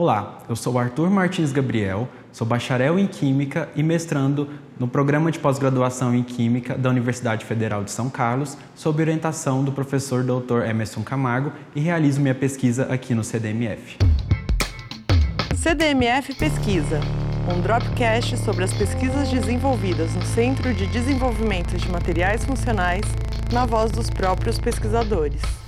Olá, eu sou Arthur Martins Gabriel, sou bacharel em Química e mestrando no programa de pós-graduação em Química da Universidade Federal de São Carlos, sob orientação do professor Dr. Emerson Camargo e realizo minha pesquisa aqui no CDMF. CDMF Pesquisa, um dropcast sobre as pesquisas desenvolvidas no Centro de Desenvolvimento de Materiais Funcionais, na voz dos próprios pesquisadores.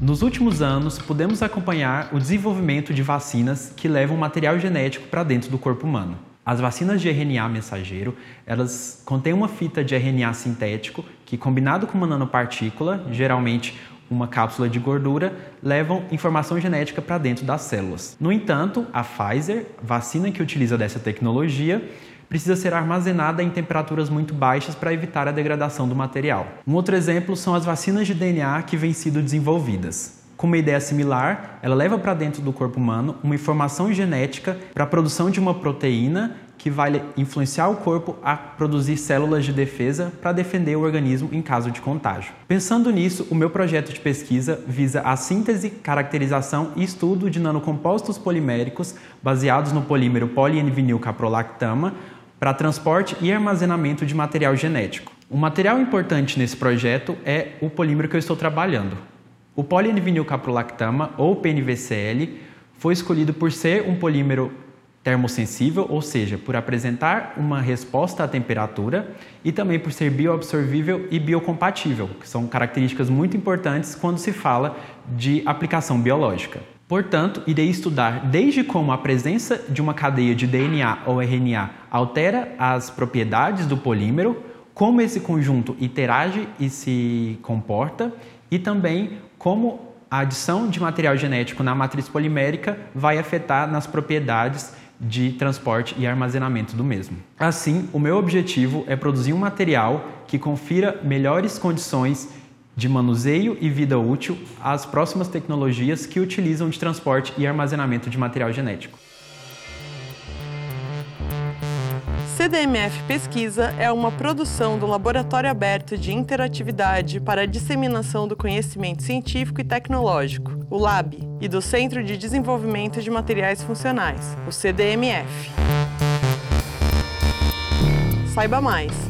Nos últimos anos, pudemos acompanhar o desenvolvimento de vacinas que levam material genético para dentro do corpo humano. As vacinas de RNA mensageiro, elas contêm uma fita de RNA sintético que, combinado com uma nanopartícula, geralmente uma cápsula de gordura, levam informação genética para dentro das células. No entanto, a Pfizer, vacina que utiliza dessa tecnologia, precisa ser armazenada em temperaturas muito baixas para evitar a degradação do material. Um outro exemplo são as vacinas de DNA que vêm sido desenvolvidas. Com uma ideia similar, ela leva para dentro do corpo humano uma informação genética para a produção de uma proteína que vai influenciar o corpo a produzir células de defesa para defender o organismo em caso de contágio. Pensando nisso, o meu projeto de pesquisa visa a síntese, caracterização e estudo de nanocompostos poliméricos baseados no polímero polienvinil caprolactama para transporte e armazenamento de material genético. Um material importante nesse projeto é o polímero que eu estou trabalhando. O polienvinilcaprolactama, ou PNVCL, foi escolhido por ser um polímero termosensível, ou seja, por apresentar uma resposta à temperatura e também por ser bioabsorvível e biocompatível, que são características muito importantes quando se fala de aplicação biológica. Portanto, irei estudar desde como a presença de uma cadeia de DNA ou RNA altera as propriedades do polímero, como esse conjunto interage e se comporta, e também como a adição de material genético na matriz polimérica vai afetar nas propriedades de transporte e armazenamento do mesmo. Assim, o meu objetivo é produzir um material que confira melhores condições de manuseio e vida útil às próximas tecnologias que utilizam de transporte e armazenamento de material genético. CDMF Pesquisa é uma produção do Laboratório Aberto de Interatividade para a Disseminação do Conhecimento Científico e Tecnológico, o LAB, e do Centro de Desenvolvimento de Materiais Funcionais, o CDMF. Saiba mais.